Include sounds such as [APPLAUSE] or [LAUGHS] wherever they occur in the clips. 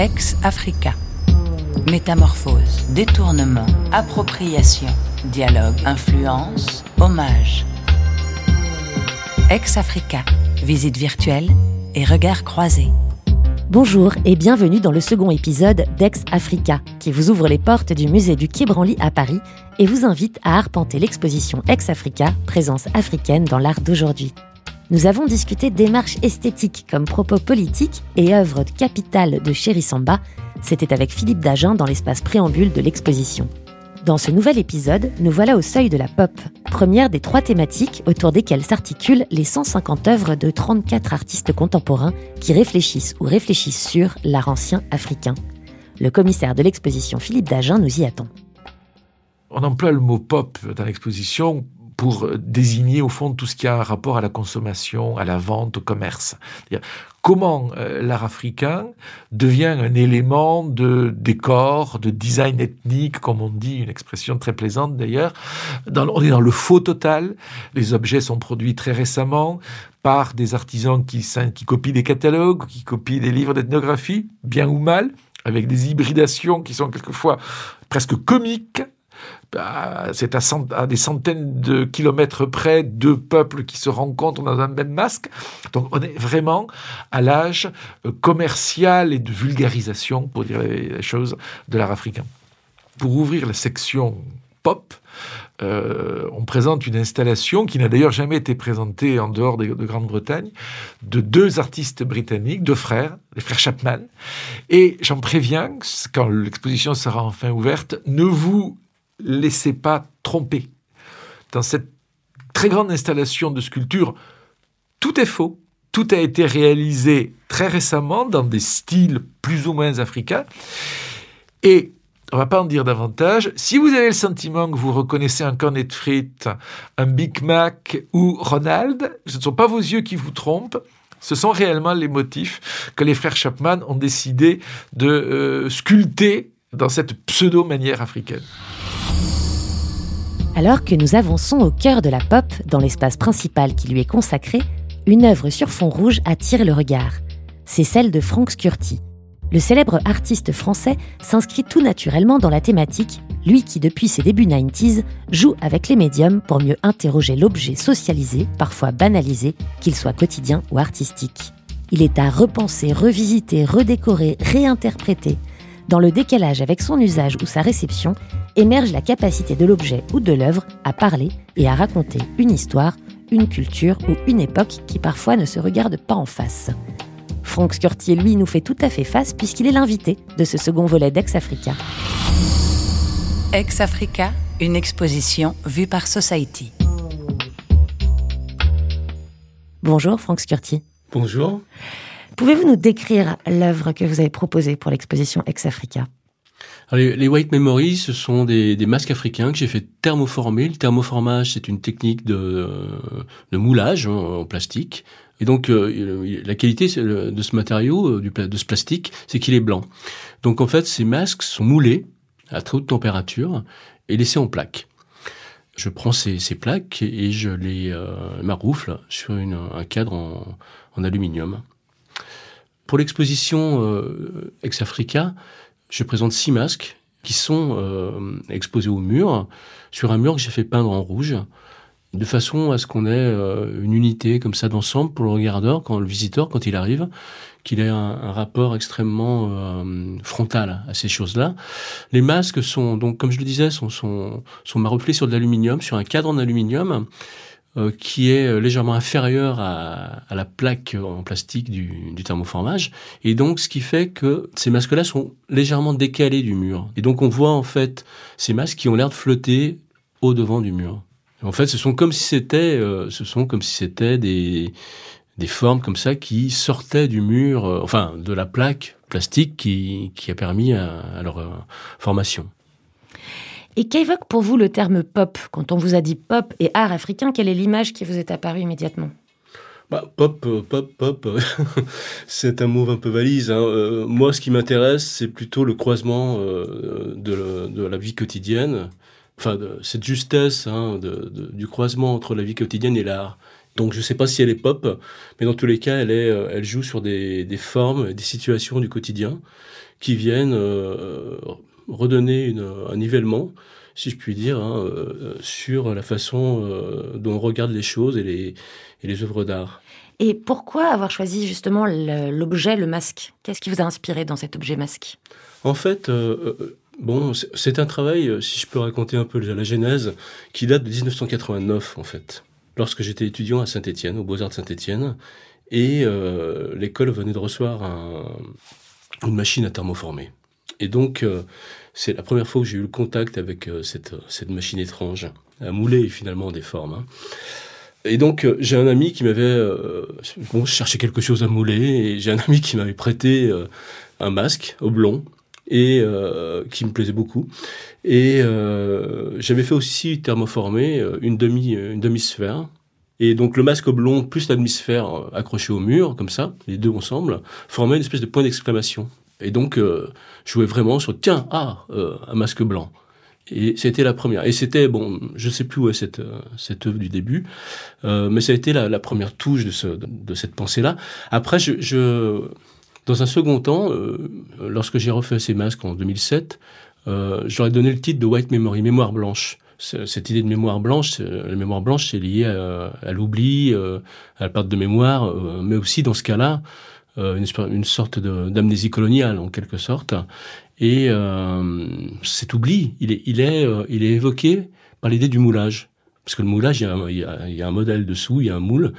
Ex-Africa. Métamorphose, détournement, appropriation, dialogue, influence, hommage. Ex-Africa. Visite virtuelle et regard croisés. Bonjour et bienvenue dans le second épisode d'Ex-Africa, qui vous ouvre les portes du musée du Quai Branly à Paris et vous invite à arpenter l'exposition Ex-Africa, présence africaine dans l'art d'aujourd'hui. Nous avons discuté démarches esthétiques comme propos politiques et œuvres capitales de Chéri Samba. C'était avec Philippe Dagen dans l'espace préambule de l'exposition. Dans ce nouvel épisode, nous voilà au seuil de la pop, première des trois thématiques autour desquelles s'articulent les 150 œuvres de 34 artistes contemporains qui réfléchissent ou réfléchissent sur l'art ancien africain. Le commissaire de l'exposition Philippe Dagen nous y attend. On emploie le mot pop dans l'exposition pour désigner au fond tout ce qui a un rapport à la consommation, à la vente, au commerce. Comment euh, l'art africain devient un élément de décor, de design ethnique, comme on dit, une expression très plaisante d'ailleurs. on est dans le faux total. Les objets sont produits très récemment par des artisans qui, qui copient des catalogues, qui copient des livres d'ethnographie, bien ou mal, avec des hybridations qui sont quelquefois presque comiques c'est à, des centaines de kilomètres près deux peuples qui se rencontrent dans un même masque. Donc on est vraiment à l'âge euh, commercial et de vulgarisation, pour dire les choses, de l'art africain. Pour ouvrir la section pop, euh, on présente une installation qui n'a d'ailleurs jamais été présentée en dehors de, de Grande-Bretagne, de deux artistes britanniques, deux frères, les frères Chapman. Et j'en préviens, quand l'exposition sera enfin ouverte, ne vous laissez pas tromper. Dans cette très grande installation de sculpture, tout est faux. Tout a été réalisé très récemment dans des styles plus ou moins africains. Et on va pas en dire davantage. Si vous avez le sentiment que vous reconnaissez un cornet de frites, un Big Mac ou Ronald, ce ne sont pas vos yeux qui vous trompent. Ce sont réellement les motifs que les frères Chapman ont décidé de euh, sculpter dans cette pseudo-manière africaine. Alors que nous avançons au cœur de la pop, dans l'espace principal qui lui est consacré, une œuvre sur fond rouge attire le regard. C'est celle de Frank Scurti. Le célèbre artiste français s'inscrit tout naturellement dans la thématique, lui qui depuis ses débuts 90s joue avec les médiums pour mieux interroger l'objet socialisé, parfois banalisé, qu'il soit quotidien ou artistique. Il est à repenser, revisiter, redécorer, réinterpréter, dans le décalage avec son usage ou sa réception, émerge la capacité de l'objet ou de l'œuvre à parler et à raconter une histoire, une culture ou une époque qui parfois ne se regarde pas en face. Franck Scurtier, lui, nous fait tout à fait face puisqu'il est l'invité de ce second volet d'Ex-Africa. Ex-Africa, une exposition vue par Society. Bonjour Franck Scurti. Bonjour. Pouvez-vous nous décrire l'œuvre que vous avez proposée pour l'exposition Ex-Africa? Les, White Memories, ce sont des, masques africains que j'ai fait thermoformer. Le thermoformage, c'est une technique de, moulage hein, en plastique. Et donc, euh, la qualité de ce matériau, euh, de ce plastique, c'est qu'il est blanc. Donc, en fait, ces masques sont moulés à très haute température et laissés en plaques. Je prends ces, plaques et je les euh, maroufle sur un cadre en aluminium. Pour l'exposition euh, Ex-Africa, je présente six masques qui sont euh, exposés au mur, sur un mur que j'ai fait peindre en rouge, de façon à ce qu'on ait euh, une unité comme ça d'ensemble pour le regardeur, quand le visiteur, quand il arrive, qu'il ait un, rapport extrêmement frontal à ces choses-là. Les masques sont, donc, comme je le disais, sont, sont, sont marouflés sur de l'aluminium, sur un cadre en aluminium, euh, qui est euh, légèrement inférieur à, à, la plaque en plastique du, du, thermoformage. Et donc, ce qui fait que ces masques-là sont légèrement décalés du mur. Et donc, on voit en fait ces masques qui ont l'air de flotter au devant du mur. en fait, ce sont comme si c'était, euh, ce sont comme si c'était des, des formes comme ça qui sortaient du mur, enfin, de la plaque plastique qui, qui a permis à, à leur formation. Et qu'évoque pour vous le terme pop Quand on vous a dit pop et art africain, quelle est l'image qui vous est apparue immédiatement? Bah, pop, euh, pop, pop, [LAUGHS] c'est un mot un peu valise. Hein. Euh, moi, ce qui m'intéresse, c'est plutôt le croisement euh, de, la vie quotidienne, enfin, cette justesse hein, du croisement entre la vie quotidienne et l'art. Donc je ne sais pas si elle est pop, mais dans tous les cas, euh, elle joue sur des, des formes, des situations du quotidien qui viennent euh, redonner une, un nivellement, si je puis dire, hein, euh, sur la façon dont on regarde les choses et les, et les œuvres d'art. Et pourquoi avoir choisi justement l'objet, le masque? Qu'est-ce qui vous a inspiré dans cet objet masque? En fait, bon, c'est un travail, si je peux raconter un peu la genèse, qui date de 1989 en fait lorsque j'étais étudiant à Saint-Étienne, au Beaux-Arts de Saint-Étienne, et euh, l'école venait de recevoir une machine à thermoformer. Et donc, euh, c'est la première fois que j'ai eu le contact avec euh, cette, cette machine étrange, à mouler finalement des formes. Hein. Et donc, j'ai un ami qui m'avait... bon, je cherchais quelque chose à mouler, et j'ai un [LAUGHS] ami qui m'avait prêté un masque oblong, et euh, qui me plaisait beaucoup. Et euh, j'avais fait aussi thermoformer euh, une demi une demi sphère. Et donc le masque oblong plus la demi-sphère accrochée au mur, comme ça, les deux ensemble, formaient une espèce de point d'exclamation. Et donc je jouais vraiment sur tiens ah un masque blanc. Et c'était la première. Et c'était, bon, je sais plus où est cette, cette œuvre du début, euh, mais ça a été la, première touche de, ce, de, cette pensée-là. Après, je, dans un second temps, euh, lorsque j'ai refait ces masques en 2007, euh, j'aurais donné le titre de White Memory, mémoire blanche. Cette idée de mémoire blanche, la mémoire blanche, c'est lié à, l'oubli, euh, à la perte de mémoire, mais aussi dans ce cas-là, une, une, sorte d'amnésie coloniale en quelque sorte. Et cet oubli, il est, il est, il est évoqué par l'idée du moulage. Parce que le moulage, il y, a, a, il y, a, un modèle dessous, il y a un moule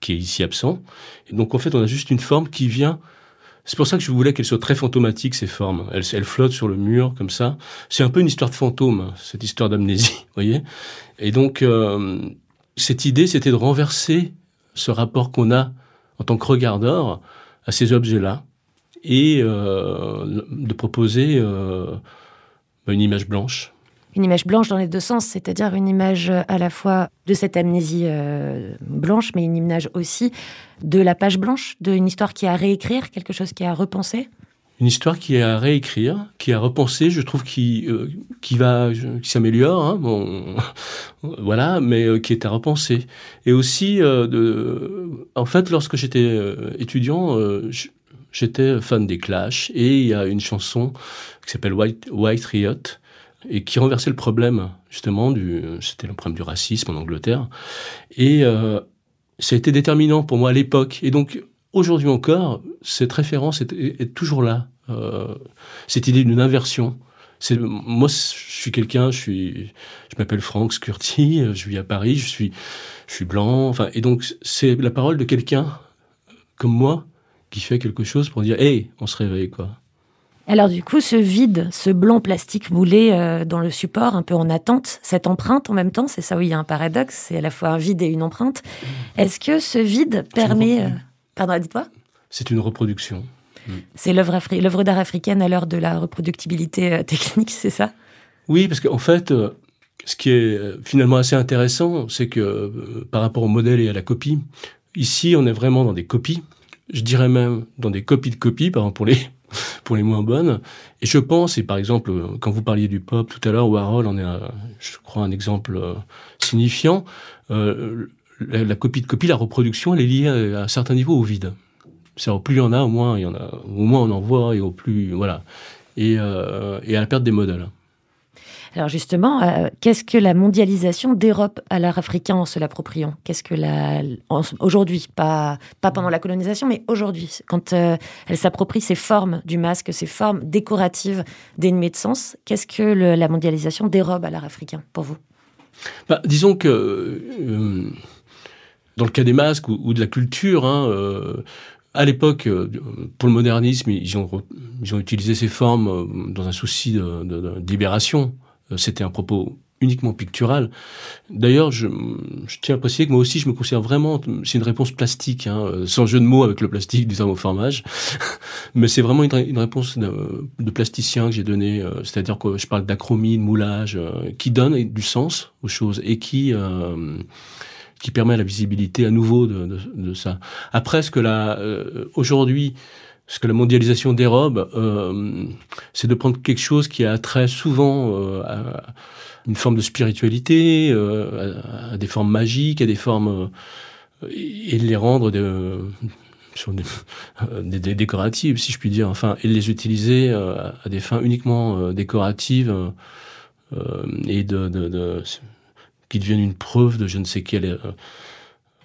qui est ici absent. Et donc en fait, on a juste une forme qui vient c'est pour ça que je voulais qu'elles soient très fantomatiques, ces formes. Elles, elles flottent sur le mur, comme ça. C'est un peu une histoire de fantôme, cette histoire d'amnésie, [LAUGHS] voyez Et donc, euh, cette idée, c'était de renverser ce rapport qu'on a en tant que regardeur à ces objets-là et euh, de proposer euh, une image blanche. Une image blanche dans les deux sens, c'est-à-dire une image euh, à la fois de cette amnésie blanche, mais une image aussi de la page blanche, d'une histoire qui est à réécrire, quelque chose qui est à repenser une histoire qui est à réécrire, qui est à repenser, je trouve qui euh, va qui s'améliore, hein, [LAUGHS] voilà, mais qui est à repenser. Et aussi, de, en fait, lorsque j'étais étudiant, j'étais fan des Clash et il y a une chanson qui s'appelle White Riot et qui renversait le problème justement c'était le problème du racisme en Angleterre et euh, ça a été déterminant pour moi à l'époque et donc aujourd'hui encore cette référence est, est, toujours là. Euh, cette idée d'une inversion. C'est moi je suis quelqu'un je suis je m'appelle Franck Scurti je vis à Paris je suis je suis blanc. Enfin et donc c'est la parole de quelqu'un comme moi qui fait quelque chose pour dire hey on se réveille quoi. Alors du coup, ce vide, ce blanc plastique moulé euh, dans le support, un peu en attente, cette empreinte en même temps, c'est ça où il y a un paradoxe, c'est à la fois un vide et une empreinte. Est-ce que ce vide permet... Euh, pardon, dites-moi C'est une reproduction. Mm. C'est l'œuvre d'art africaine à l'heure de la reproductibilité euh, technique, c'est ça? Oui, parce qu'en fait, ce qui est finalement assez intéressant, c'est que par rapport au modèle et à la copie, ici, on est vraiment dans des copies. Je dirais même dans des copies de copies, par exemple pour les [LAUGHS] pour les moins bonnes. Et je pense, et par exemple, quand vous parliez du pop tout à l'heure, Warhol en est, je crois, un exemple euh, signifiant. Euh, la, copie de copie, la reproduction, elle est liée à, un certain niveau au vide. C'est au plus il y en a, au moins il y en a, au moins on en voit et au plus voilà, et, euh, et à la perte des modèles. Alors justement, euh, qu'est-ce que la mondialisation dérobe à l'art africain en se l'appropriant? Qu'est-ce que la aujourd'hui, pas pas pendant la colonisation, mais aujourd'hui, quand euh, elle s'approprie ces formes du masque, ces formes décoratives dénuées de sens, qu'est-ce que la mondialisation dérobe à l'art africain pour vous? Bah, Disons que euh, dans le cas des masques ou, de la culture, hein, à l'époque, pour le modernisme, ils ont, ils ont utilisé ces formes dans un souci de, de, de libération. Euh, c'était un propos uniquement pictural. D'ailleurs, je, je, tiens à préciser que moi aussi, je me considère vraiment, c'est une réponse plastique, hein, euh, sans jeu de mots avec le plastique du thermoformage, [LAUGHS] mais c'est vraiment une, réponse de, plasticien que j'ai donnée, euh, c'est-à-dire que je parle d'acromie, de moulage, qui donne du sens aux choses et qui qui permet la visibilité à nouveau de, de, de ça. Après, ce que là, aujourd'hui, ce que la mondialisation dérobe, euh, c'est de prendre quelque chose qui a trait souvent euh, à une forme de spiritualité, euh, à, des formes magiques, à des formes et de les rendre sur des, des, décoratives, si je puis dire, enfin, et de les utiliser à des fins uniquement décoratives et de, de, qui deviennent une preuve de je ne sais quelle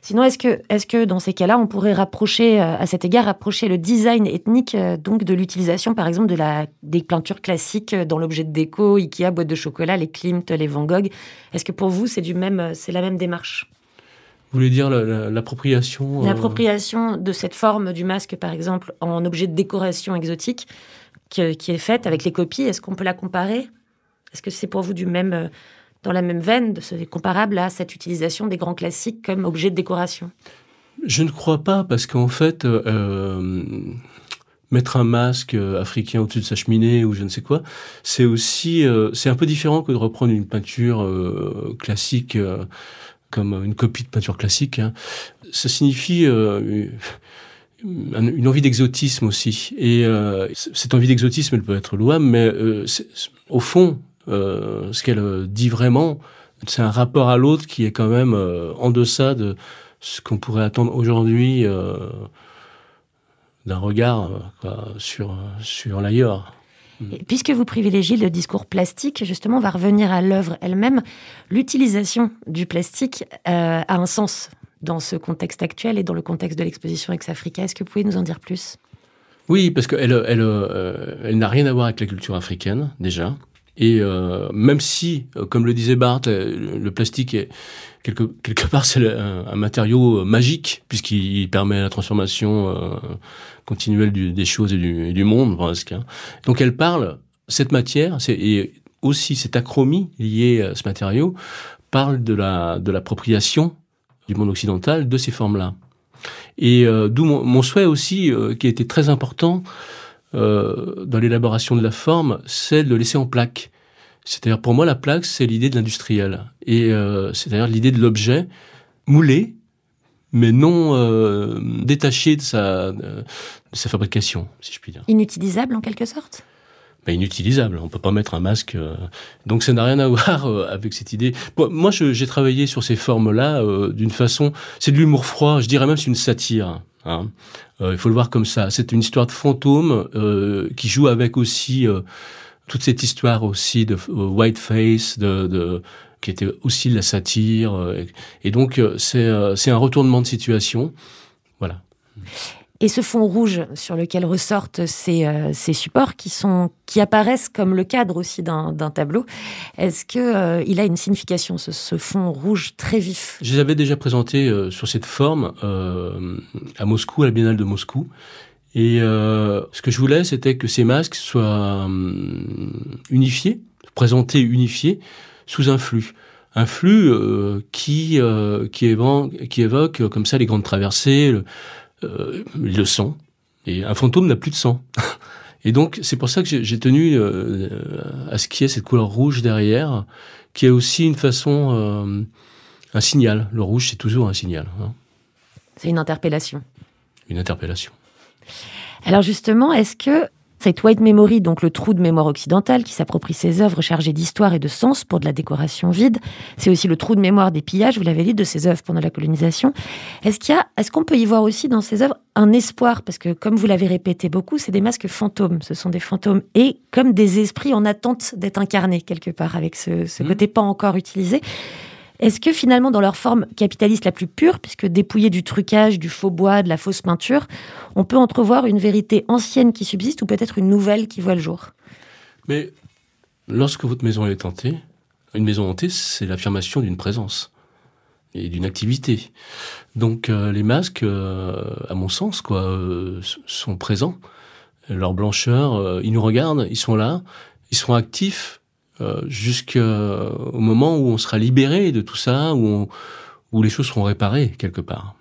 Sinon, est-ce que, est que dans ces cas-là, on pourrait rapprocher, euh, à cet égard, rapprocher le design ethnique euh, donc de l'utilisation, par exemple, de la, des peintures classiques euh, dans l'objet de déco, Ikea, boîte de chocolat, les Klimt, les Van Gogh? Est-ce que pour vous, c'est du même, c'est la même démarche? Vous voulez dire l'appropriation L'appropriation de cette forme du masque, par exemple, en objet de décoration exotique, qui, qui est faite avec les copies. Est-ce qu'on peut la comparer? Est-ce que c'est pour vous du même dans la même veine, c'est comparable à cette utilisation des grands classiques comme objet de décoration Je ne crois pas, parce qu'en fait, euh, euh, mettre un masque euh, africain au-dessus de sa cheminée ou je ne sais quoi, c'est aussi, c'est un peu différent que de reprendre une peinture classique comme une copie de peinture classique. Hein. Ça signifie une envie d'exotisme aussi. Et cette envie d'exotisme, elle peut être louable, mais au fond, euh, ce qu'elle dit vraiment, c'est un rapport à l'autre qui est quand même euh, en deçà de ce qu'on pourrait attendre aujourd'hui euh, d'un regard sur, sur l'ailleurs. puisque vous privilégiez le discours plastique, justement, on va revenir à l'œuvre elle-même. L'utilisation du plastique a un sens dans ce contexte actuel et dans le contexte de l'exposition ex-Africa. Est-ce que vous pouvez nous en dire plus? Oui, parce qu'elle elle, elle n'a rien à voir avec la culture africaine, déjà. Et euh, même si, euh, comme le disait Barthes, euh, le plastique est quelque, quelque [LAUGHS] part c'est un, matériau magique puisqu'il permet la transformation euh, continuelle des choses et du, du monde presque. Hein. Donc elle parle cette matière et aussi cette acromie liée à ce matériau parle de la de l'appropriation du monde occidental de ces formes-là. Et euh, d'où mon, mon, souhait aussi, qui été très important, euh, dans l'élaboration de la forme, c'est de le laisser en plaque. C'est-à-dire, pour moi, la plaque, c'est l'idée de l'industriel. Et euh, c'est-à-dire l'idée de l'objet moulé, mais non euh, détaché de sa, de sa fabrication, si je puis dire. Inutilisable, en quelque sorte? Ben, inutilisable. On peut pas mettre un masque. Donc ça n'a rien à [LAUGHS] voir avec cette idée. Moi, j'ai travaillé sur ces formes-là d'une façon. C'est de l'humour froid. Je dirais même c'est une satire. Hein. Euh, il faut le voir comme ça. C'est une histoire de fantôme euh, qui joue avec aussi euh, toute cette histoire aussi de whiteface, de, qui était aussi la satire. et donc c'est un retournement de situation. Voilà. Et ce fond rouge sur lequel ressortent ces, euh, supports qui, apparaissent comme le cadre aussi d'un tableau, est-ce qu'il euh, a une signification, ce, fond rouge très vif? Je les avais déjà présentés euh, sur cette forme à Moscou, à la Biennale de Moscou. Et ce que je voulais, c'était que ces masques soient unifiés, présentés unifiés, sous un flux un flux qui évoque, comme ça les grandes traversées, euh, le sang. Et un fantôme n'a plus de sang. Et donc, c'est pour ça que j'ai tenu euh, à ce qu'il y ait cette couleur rouge derrière, qui est aussi une façon, euh, un signal. Le rouge, c'est toujours un signal. Hein. C'est une interpellation. Une interpellation. Alors justement, est-ce que cette white memory, donc le trou de mémoire occidental qui s'approprie ses œuvres chargées d'histoire et de sens pour de la décoration vide, c'est aussi le trou de mémoire des pillages, vous l'avez dit, de ces œuvres pendant la colonisation. Est-ce qu'il y a, est-ce qu'on peut y voir aussi dans ces œuvres un espoir? Parce que comme vous l'avez répété beaucoup, c'est des masques fantômes, ce sont des fantômes et comme des esprits en attente d'être incarnés quelque part avec ce, ce mmh. côté pas encore utilisé. Est-ce que finalement, dans leur forme capitaliste la plus pure, puisque dépouillée du trucage, du faux bois, de la fausse peinture, on peut entrevoir une vérité ancienne qui subsiste ou peut-être une nouvelle qui voit le jour? Mais lorsque votre maison est hantée, une maison hantée, c'est l'affirmation d'une présence et d'une activité. Donc euh, les masques, euh, à mon sens, quoi, euh, sont présents. Leur blancheur, ils nous regardent, ils sont là, ils sont actifs, euh, jusqu'au moment où on sera libéré de tout ça, où, où les choses seront réparées quelque part.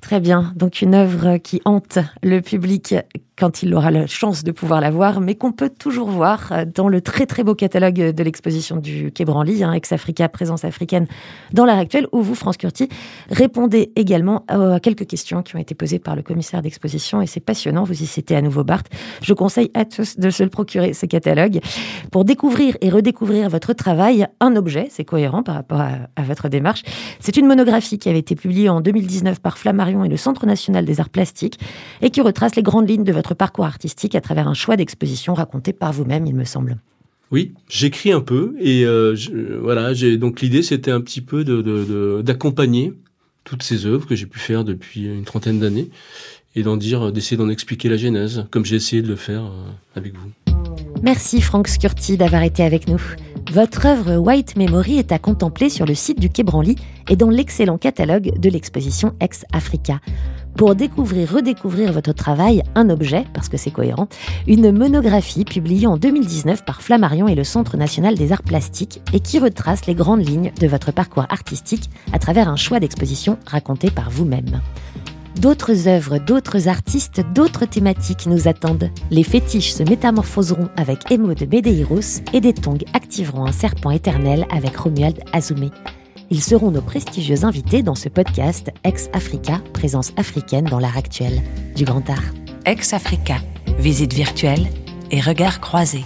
Très bien. Donc une œuvre qui hante le public quand il aura la chance de pouvoir la voir, mais qu'on peut toujours voir dans le très très beau catalogue de l'exposition du Quai Branly, hein, Ex-Africa, présence africaine dans l'art actuel, où vous, France Curti, répondez également à quelques questions qui ont été posées par le commissaire d'exposition, et c'est passionnant, vous y citez à nouveau Barthes. Je conseille à tous de se le procurer, ce catalogue, pour découvrir et redécouvrir votre travail, un objet, c'est cohérent par rapport à votre démarche. C'est une monographie qui avait été publiée en 2019 par Flammarion et le Centre national des arts plastiques, et qui retrace les grandes lignes de votre parcours artistique à travers un choix d'exposition raconté par vous-même, il me semble. Oui, j'écris un peu et euh, voilà, j'ai donc l'idée c'était un petit peu de d'accompagner toutes ces œuvres que j'ai pu faire depuis une trentaine d'années et d'en dire, d'essayer d'en expliquer la genèse, comme j'ai essayé de le faire euh, avec vous. Merci Franck Scurti d'avoir été avec nous. Votre œuvre White Memory est à contempler sur le site du Quai Branly et dans l'excellent catalogue de l'exposition Ex Africa. Pour découvrir, redécouvrir votre travail, un objet, parce que c'est cohérent, une monographie publiée en 2019 par Flammarion et le Centre national des arts plastiques et qui retrace les grandes lignes de votre parcours artistique à travers un choix d'exposition raconté par vous-même. D'autres œuvres, d'autres artistes, d'autres thématiques nous attendent. Les fétiches se métamorphoseront avec Emo de Medeiros et des tongs activeront un serpent éternel avec Romuald Azoumé. Ils seront nos prestigieux invités dans ce podcast Ex-Africa, présence africaine dans l'art actuel du grand art. Ex-Africa, visite virtuelle et regard croisés.